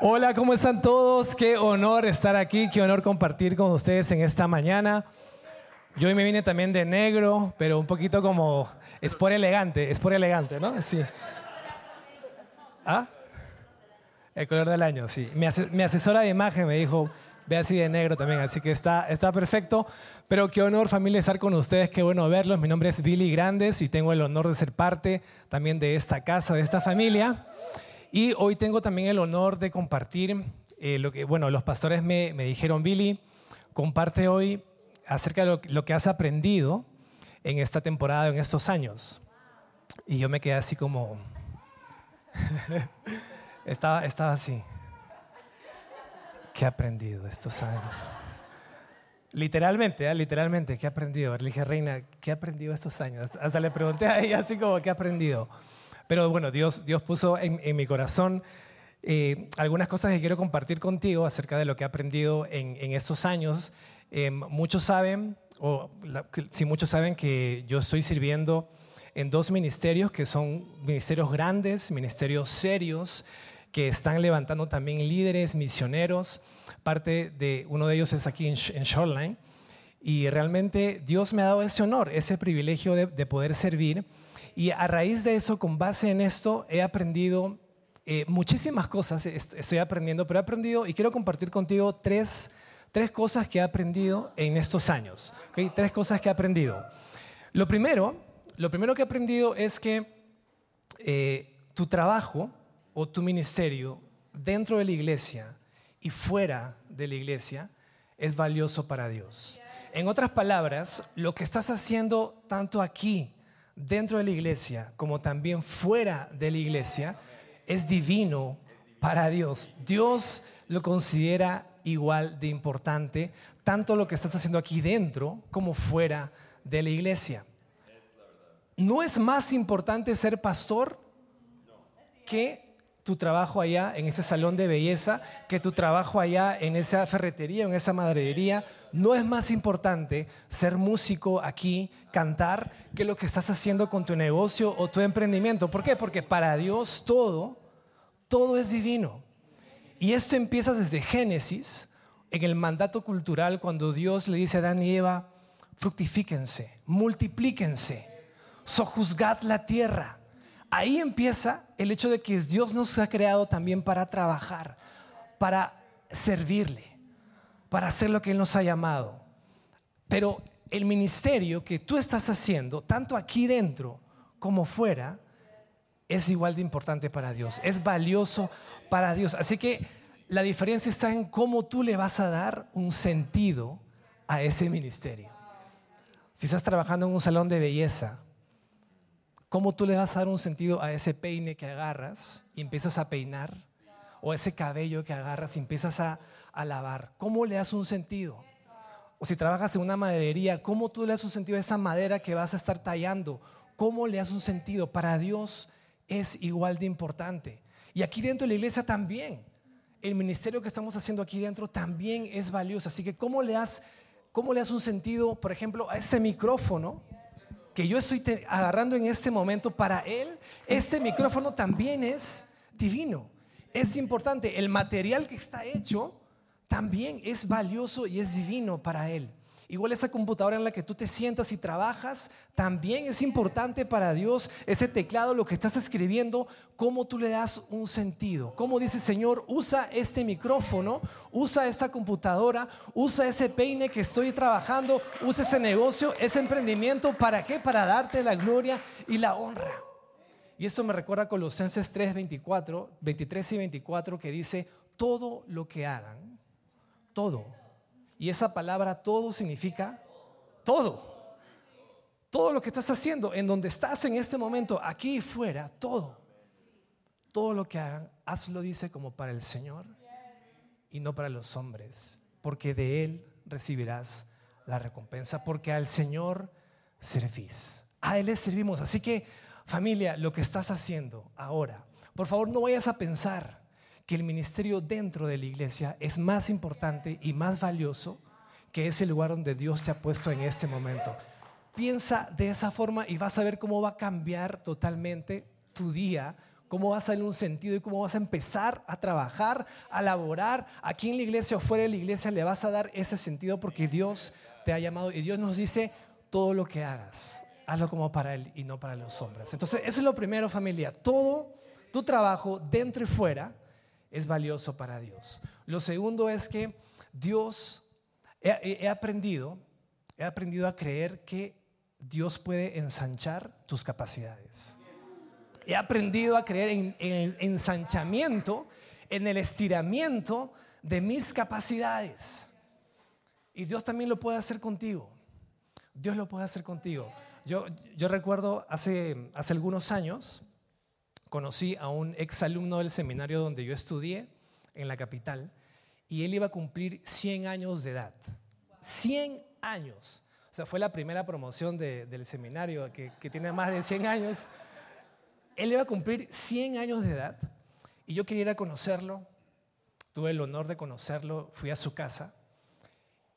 Hola, ¿cómo están todos? Qué honor estar aquí, qué honor compartir con ustedes en esta mañana. Yo hoy me vine también de negro, pero un poquito como es por elegante, es por elegante, ¿no? Sí. ¿Ah? El color del año, sí. Mi, asesora de imagen me dijo, ve así de negro también, así que está, está perfecto. Pero qué honor familia estar con ustedes, qué bueno verlos. Mi nombre es Billy Grandes y tengo el honor de ser parte también de esta casa, de esta familia. Y hoy tengo también el honor de compartir eh, lo que, bueno, los pastores me, me, dijeron, Billy, comparte hoy acerca de lo, que has aprendido en esta temporada, en estos años. Y yo me quedé así como... estaba, estaba así. ¿Qué he aprendido estos años? Literalmente, ¿eh? literalmente, ¿qué he aprendido? Le dije, Reina, ¿qué he aprendido estos años? Hasta le pregunté a ella así como, ¿qué he aprendido? Pero bueno, Dios, Dios puso en, mi corazón eh, algunas cosas que quiero compartir contigo acerca de lo que he aprendido en, estos años. Eh, muchos saben, o si muchos saben que yo estoy sirviendo en dos ministerios que son ministerios grandes, ministerios serios, que están levantando también líderes, misioneros. Parte de uno de ellos es aquí en, Shoreline. Y realmente Dios me ha dado ese honor, ese privilegio de, de poder servir y a raíz de eso, con base en esto, he aprendido eh, muchísimas cosas, estoy aprendiendo, pero he aprendido y quiero compartir contigo tres, tres cosas que he aprendido en estos años. ¿okay? Tres cosas que he aprendido. Lo primero, lo primero que he aprendido es que eh, tu trabajo o tu ministerio dentro de la iglesia y fuera de la iglesia es valioso para Dios. En otras palabras, lo que estás haciendo tanto aquí dentro de la iglesia como también fuera de la iglesia es divino para Dios. Dios lo considera igual de importante, tanto lo que estás haciendo aquí dentro como fuera de la iglesia. ¿No es más importante ser pastor que tu trabajo allá en ese salón de belleza, que tu trabajo allá en esa ferretería, en esa maderería. No es más importante ser músico aquí, cantar, que lo que estás haciendo con tu negocio o tu emprendimiento. ¿Por qué? Porque para Dios todo, todo es divino. Y esto empieza desde Génesis, en el mandato cultural, cuando Dios le dice a Adán y Eva, fructifíquense, multiplíquense, sojuzgad la tierra ahí empieza el hecho de que Dios nos ha creado también para trabajar, para servirle, para hacer lo que Él nos ha llamado. Pero el ministerio que tú estás haciendo, tanto aquí dentro como fuera, es igual de importante para Dios, es valioso para Dios. Así que la diferencia está en cómo tú le vas a dar un sentido a ese ministerio. Si estás trabajando en un salón de belleza, ¿Cómo tú le vas a dar un sentido a ese peine que agarras y empiezas a peinar? O ese cabello que agarras y empiezas a, lavar. ¿Cómo le das un sentido? O si trabajas en una maderería, ¿cómo tú le das un sentido a esa madera que vas a estar tallando? ¿Cómo le das un sentido? Para Dios es igual de importante. Y aquí dentro de la iglesia también. El ministerio que estamos haciendo aquí dentro también es valioso. Así que, ¿cómo le das, cómo le das un sentido, por ejemplo, a ese micrófono? Que yo estoy agarrando en este momento, para Él, este micrófono también es divino. Es importante. El material que está hecho también es valioso y es divino para Él. Igual esa computadora en la que tú te sientas y trabajas, también es importante para Dios ese teclado, lo que estás escribiendo, cómo tú le das un sentido. Cómo dice Señor, usa este micrófono, usa esta computadora, usa ese peine que estoy trabajando, usa ese negocio, ese emprendimiento, ¿para qué? Para darte la gloria y la honra. Y eso me recuerda a Colosenses 3, 24, 23 y 24 que dice, todo lo que hagan, todo y esa palabra todo significa todo. Todo lo que estás haciendo, en donde estás en este momento, aquí y fuera, todo. Todo lo que hagan, hazlo, dice, como para el Señor y no para los hombres, porque de Él recibirás la recompensa, porque al Señor servís. A Él le servimos. Así que, familia, lo que estás haciendo ahora, por favor no vayas a pensar que el ministerio dentro de la iglesia es más importante y más valioso que ese lugar donde Dios te ha puesto en este momento. Piensa de esa forma y vas a ver cómo va a cambiar totalmente tu día cómo vas a darle un sentido y cómo vas a empezar a trabajar, a laborar. Aquí en la iglesia o fuera de la iglesia le vas a dar ese sentido porque Dios te ha llamado y Dios nos dice todo lo que hagas, hazlo como para Él y no para los hombres. Entonces, eso es lo primero familia. Todo tu trabajo dentro y fuera es valioso para Dios. Lo segundo es que Dios, he, aprendido, he aprendido a creer que Dios puede ensanchar tus capacidades. He aprendido a creer en, el ensanchamiento, en el estiramiento de mis capacidades. Y Dios también lo puede hacer contigo. Dios lo puede hacer contigo. Yo, yo recuerdo hace, hace algunos años, conocí a un exalumno del seminario donde yo estudié, en la capital, y él iba a cumplir 100 años de edad. 100 años. O sea, fue la primera promoción del seminario que, que tiene más de 100 años. Él iba a cumplir 100 años de edad y yo quería ir a conocerlo. Tuve el honor de conocerlo, fui a su casa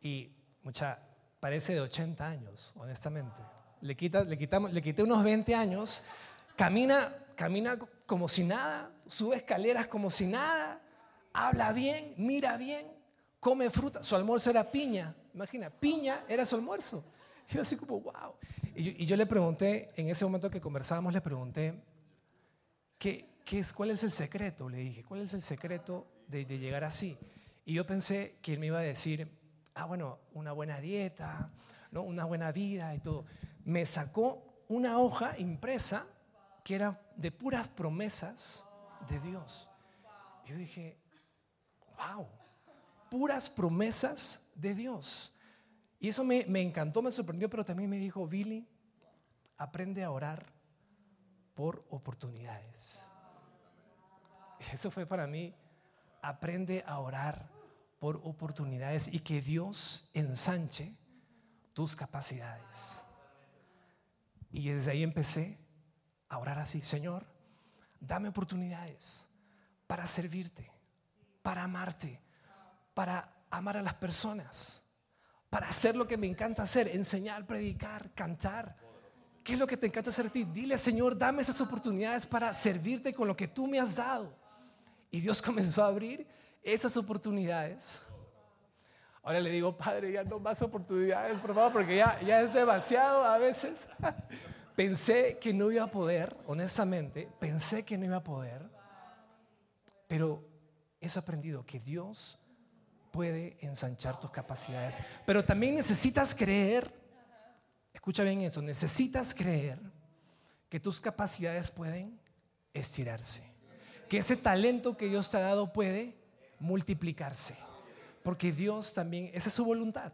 y mucha, parece de 80 años, honestamente. Le, quita, le, quitamos, le quité unos 20 años, camina, camina como si nada, sube escaleras como si nada, habla bien, mira bien, come fruta. Su almuerzo era piña, imagina, piña era su almuerzo. Y yo así como, wow. Y yo, le pregunté, en ese momento que conversábamos, le pregunté, ¿qué, qué es, ¿cuál es el secreto? Le dije, ¿cuál es el secreto de, de llegar así? Y yo pensé que él me iba a decir, ah, bueno, una buena dieta, ¿no? una buena vida y todo. Me sacó una hoja impresa que era de puras promesas de Dios. Yo dije, wow, puras promesas de Dios. Y eso me, me encantó, me sorprendió, pero también me dijo, Billy, aprende a orar por oportunidades. Eso fue para mí, aprende a orar por oportunidades y que Dios ensanche tus capacidades. Y desde ahí empecé a orar así, Señor, dame oportunidades para servirte, para amarte, para amar a las personas, para hacer lo que me encanta hacer, enseñar, predicar, cantar. ¿Qué es lo que te encanta hacer a ti? Dile, Señor, dame esas oportunidades para servirte con lo que tú me has dado. Y Dios comenzó a abrir esas oportunidades. Ahora le digo, Padre, ya no más oportunidades, por favor, porque ya, ya es demasiado a veces. pensé que no iba a poder, honestamente, pensé que no iba a poder, pero he aprendido que Dios puede ensanchar tus capacidades. Pero también necesitas creer, escucha bien eso, necesitas creer que tus capacidades pueden estirarse. Que ese talento que Dios te ha dado puede multiplicarse. Porque Dios también, esa es su voluntad.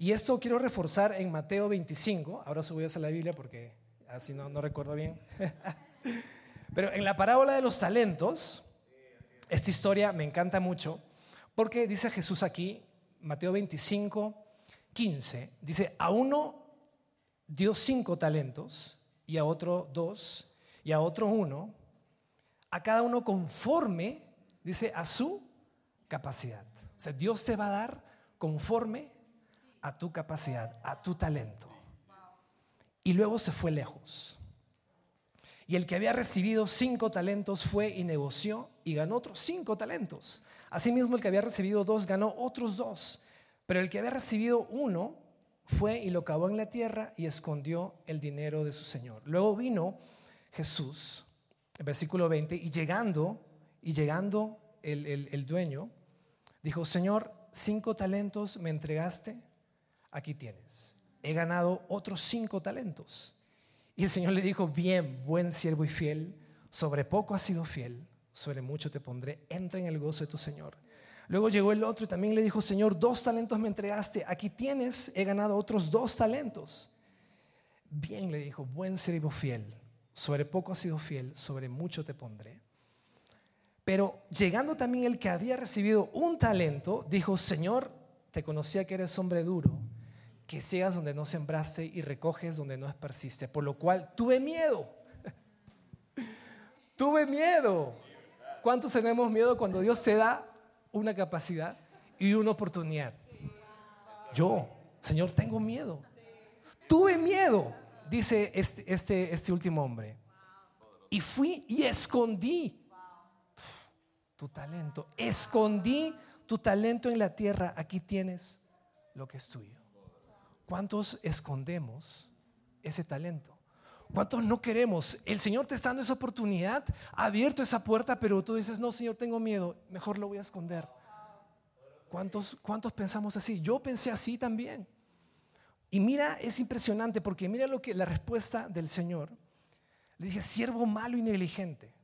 Y esto quiero reforzar en Mateo 25. Ahora voy a la Biblia porque así no, no recuerdo bien. Pero en la parábola de los talentos, esta historia me encanta mucho porque dice Jesús aquí, Mateo 25, 15, dice, a uno dio cinco talentos y a otro dos y a otro uno, a cada uno conforme, dice, a su capacidad. O sea, Dios te va a dar conforme a tu capacidad, a tu talento. Y luego se fue lejos. Y el que había recibido cinco talentos fue y negoció y ganó otros cinco talentos. Asimismo, el que había recibido dos ganó otros dos. Pero el que había recibido uno fue y lo cavó en la tierra y escondió el dinero de su señor. Luego vino Jesús, versículo 20, y llegando, y llegando el, el dueño, dijo, Señor, cinco talentos me entregaste, aquí tienes. He ganado otros cinco talentos. Y el Señor le dijo, bien, buen siervo y fiel, sobre poco has sido fiel, sobre mucho te pondré, entra en el gozo de tu Señor. Luego llegó el otro y también le dijo, Señor, dos talentos me entregaste, aquí tienes, he ganado otros dos talentos. Bien, le dijo, buen siervo fiel, sobre poco has sido fiel, sobre mucho te pondré. Pero llegando también el que había recibido un talento, dijo, Señor, te conocía que eres hombre duro, que seas donde no sembraste y recoges donde no esparciste, por lo cual tuve miedo. tuve miedo. ¿Cuántos tenemos miedo cuando Dios te da una capacidad y una oportunidad? Yo, Señor, tengo miedo. Tuve miedo, dice este, este, este último hombre. Y fui y escondí tu talento. Escondí tu talento en la tierra. Aquí tienes lo que es tuyo. ¿Cuántos escondemos ese talento? ¿Cuántos no queremos? El Señor te está dando esa oportunidad, ha abierto esa puerta, pero tú dices, no, Señor, tengo miedo, mejor lo voy a esconder. ¿Cuántos, cuántos pensamos así? Yo pensé así también. Y mira, es impresionante porque mira lo que la respuesta del Señor. Le dije, siervo malo y negligente.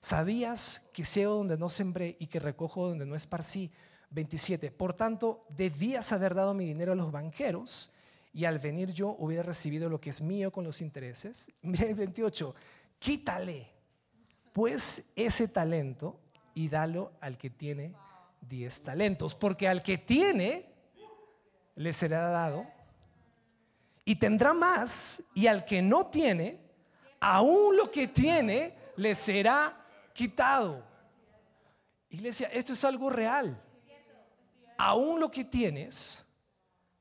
¿Sabías que seo donde no sembré y que recojo donde no esparcí? 27. Por tanto, debías haber dado mi dinero a los banqueros y al venir yo hubiera recibido lo que es mío con los intereses. Mira el 28. Quítale pues ese talento y dalo al que tiene 10 talentos, porque al que tiene le será dado y tendrá más, y al que no tiene, aún lo que tiene le será quitado. Iglesia, esto es algo real. Aún lo que tienes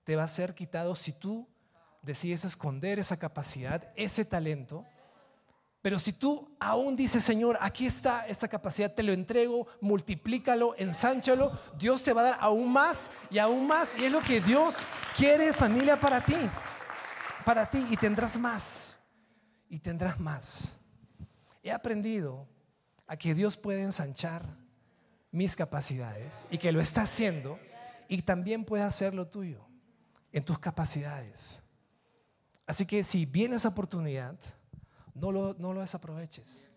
te va a ser quitado si tú decides esconder esa capacidad, ese talento. Pero si tú aún dices, Señor, aquí está esta capacidad, te lo entrego, multiplícalo, ensánchalo, Dios te va a dar aún más y aún más. Y es lo que Dios quiere, familia, para ti. Para ti. Y tendrás más. Y tendrás más. He aprendido a que Dios puede ensanchar mis capacidades y que lo está haciendo y también puede hacer lo tuyo en tus capacidades. Así que si viene esa oportunidad, no lo, no lo desaproveches,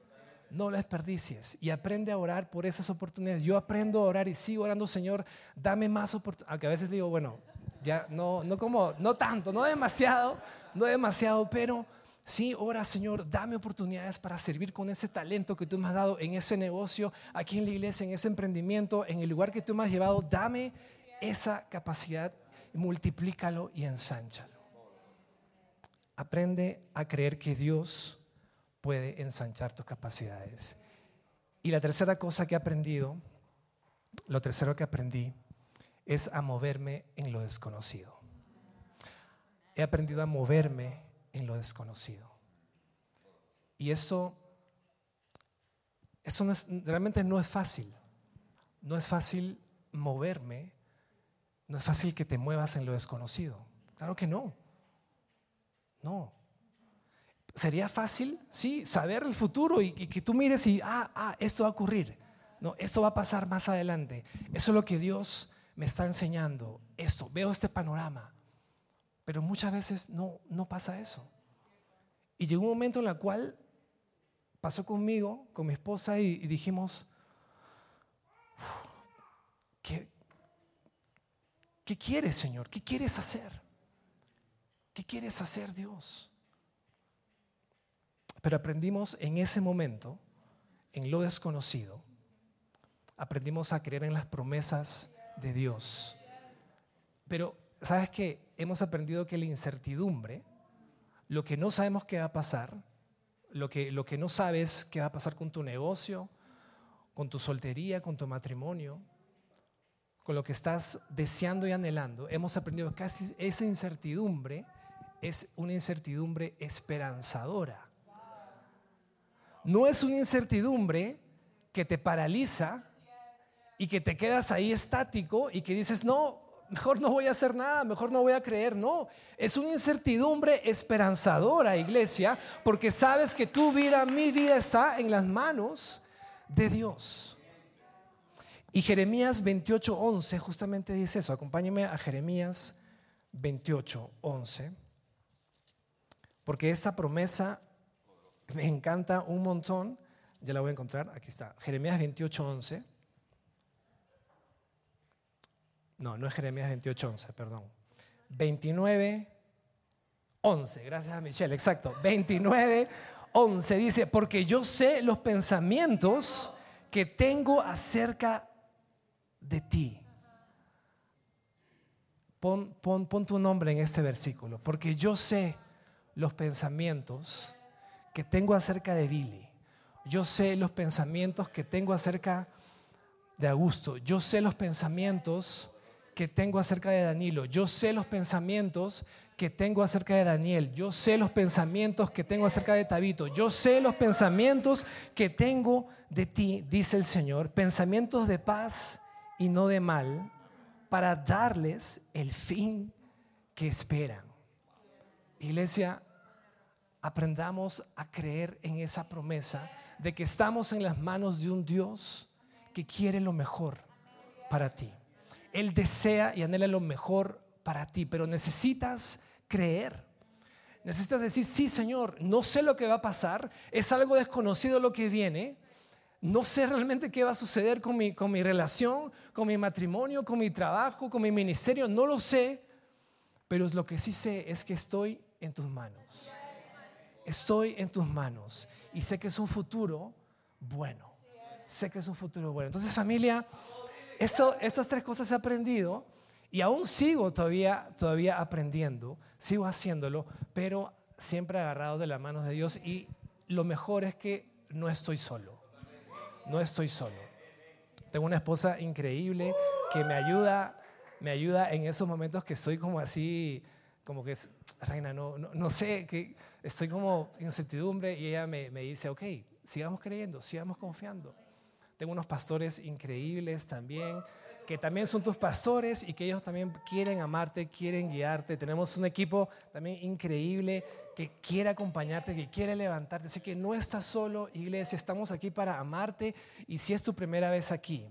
no lo desperdicies y aprende a orar por esas oportunidades. Yo aprendo a orar y sigo orando, Señor, dame más oportunidades. Aunque a veces digo, bueno, ya no, no como, no tanto, no demasiado, no demasiado, pero sí, ora, Señor, dame oportunidades para servir con ese talento que tú me has dado en ese negocio, aquí en la iglesia, en ese emprendimiento, en el lugar que tú me has llevado. Dame esa capacidad, multiplícalo y ensánchalo. Aprende a creer que Dios puede ensanchar tus capacidades. Y la tercera cosa que he aprendido, lo tercero que aprendí, es a moverme en lo desconocido. He aprendido a moverme en lo desconocido. Y eso, eso realmente no es fácil. No es fácil moverme, no es fácil que te muevas en lo desconocido. Claro que no. No. Sería fácil, sí, saber el futuro y, que tú mires y, ah, ah, esto va a ocurrir. No, esto va a pasar más adelante. Eso es lo que Dios me está enseñando. Esto, veo este panorama. Pero muchas veces no, no pasa eso. Y llegó un momento en el cual pasó conmigo, con mi esposa, y, dijimos, ¿qué, ¿qué quieres, Señor? ¿Qué quieres hacer? ¿Qué quieres hacer, Dios? Pero aprendimos en ese momento, en lo desconocido, aprendimos a creer en las promesas de Dios. Pero, ¿sabes qué? Hemos aprendido que la incertidumbre, lo que no sabemos qué va a pasar, lo que, lo que no sabes qué va a pasar con tu negocio, con tu soltería, con tu matrimonio, con lo que estás deseando y anhelando, hemos aprendido que esa incertidumbre es una incertidumbre esperanzadora no es una incertidumbre que te paraliza y que te quedas ahí estático y que dices, no, mejor no voy a hacer nada, mejor no voy a creer. No, es una incertidumbre esperanzadora, iglesia, porque sabes que tu vida, mi vida está en las manos de Dios. Y Jeremías 28:11 justamente dice eso. Acompáñeme a Jeremías 28:11. Porque esta promesa me encanta un montón. Ya la voy a encontrar. Aquí está. Jeremías 28.11. No, no es Jeremías 28.11, perdón. 29.11. Gracias a Michelle. Exacto. 29.11 dice, porque yo sé los pensamientos que tengo acerca de ti. Pon, pon, pon tu nombre en este versículo. Porque yo sé los pensamientos que tengo acerca de Billy. Yo sé los pensamientos que tengo acerca de Augusto. Yo sé los pensamientos que tengo acerca de Danilo. Yo sé los pensamientos que tengo acerca de Daniel. Yo sé los pensamientos que tengo acerca de Tabito. Yo sé los pensamientos que tengo de ti, dice el Señor. Pensamientos de paz y no de mal, para darles el fin que esperan. Iglesia, aprendamos a creer en esa promesa de que estamos en las manos de un Dios que quiere lo mejor para ti. Él desea y anhela lo mejor para ti, pero necesitas creer. Necesitas decir, sí Señor, no sé lo que va a pasar, es algo desconocido lo que viene, no sé realmente qué va a suceder con mi, con mi relación, con mi matrimonio, con mi trabajo, con mi ministerio, no lo sé, pero lo que sí sé es que estoy en tus manos. Estoy en tus manos y sé que es un futuro bueno. Sé que es un futuro bueno. Entonces familia, estas tres cosas he aprendido y aún sigo todavía, todavía aprendiendo, sigo haciéndolo, pero siempre agarrado de las manos de Dios y lo mejor es que no estoy solo, no estoy solo. Tengo una esposa increíble que me ayuda, me ayuda en esos momentos que estoy como así, como que es, reina, no, no, sé, que estoy como en incertidumbre y ella me, me dice, ok, sigamos creyendo, sigamos confiando. Tengo unos pastores increíbles también que también son tus pastores y que ellos también quieren amarte, quieren guiarte. Tenemos un equipo también increíble que quiere acompañarte, que quiere levantarte. Así que no estás solo, iglesia, estamos aquí para amarte y si es tu primera vez aquí,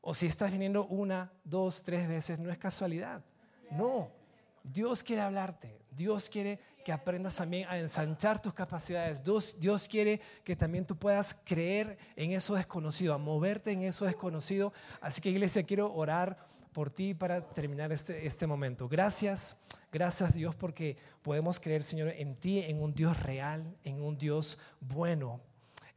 o si estás viniendo una, dos, tres veces, no es casualidad. No, Dios quiere hablarte, Dios quiere que aprendas también a ensanchar tus capacidades. Dios, Dios quiere que también tú puedas creer en eso desconocido, a moverte en eso desconocido. Así que iglesia, quiero orar por ti para terminar este, este momento. Gracias, gracias Dios porque podemos creer, Señor, en ti, en un Dios real, en un Dios bueno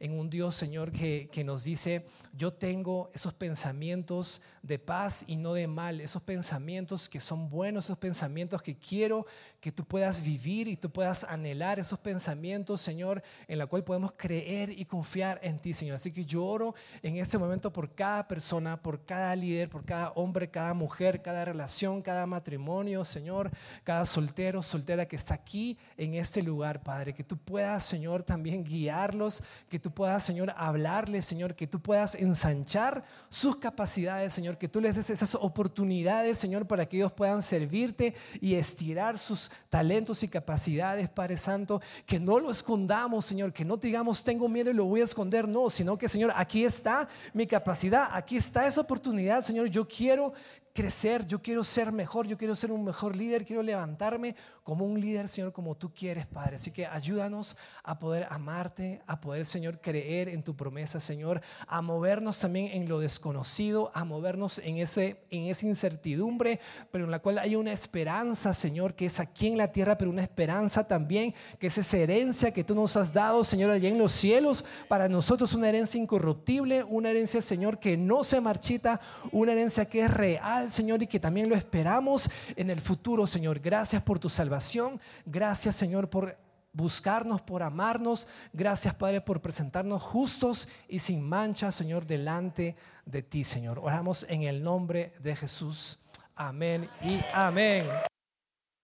en un Dios, Señor, que, que, nos dice, yo tengo esos pensamientos de paz y no de mal, esos pensamientos que son buenos, esos pensamientos que quiero que tú puedas vivir y tú puedas anhelar, esos pensamientos, Señor, en la cual podemos creer y confiar en ti, Señor. Así que yo oro en este momento por cada persona, por cada líder, por cada hombre, cada mujer, cada relación, cada matrimonio, Señor, cada soltero, soltera que está aquí en este lugar, Padre, que tú puedas, Señor, también guiarlos, que tú puedas, Señor, hablarles, Señor, que tú puedas ensanchar sus capacidades, Señor, que tú les des esas oportunidades, Señor, para que ellos puedan servirte y estirar sus talentos y capacidades, Padre Santo, que no lo escondamos, Señor, que no digamos tengo miedo y lo voy a esconder, no, sino que, Señor, aquí está mi capacidad, aquí está esa oportunidad, Señor, yo quiero crecer, yo quiero ser mejor, yo quiero ser un mejor líder, quiero levantarme como un líder, Señor, como tú quieres, Padre. Así que ayúdanos a poder amarte, a poder, Señor, creer en tu promesa, Señor, a movernos también en lo desconocido, a movernos en, ese, en esa incertidumbre, pero en la cual hay una esperanza, Señor, que es aquí en la tierra, pero una esperanza también, que es esa herencia que tú nos has dado, Señor, allá en los cielos, para nosotros una herencia incorruptible, una herencia, Señor, que no se marchita, una herencia que es Señor, y que también lo esperamos en el futuro, Señor. Gracias por tu salvación. Gracias, Señor, por buscarnos, por amarnos. Gracias, Padre, por presentarnos justos y sin mancha, Señor, delante de ti, Señor. Oramos en el nombre de Jesús. Amén y amén.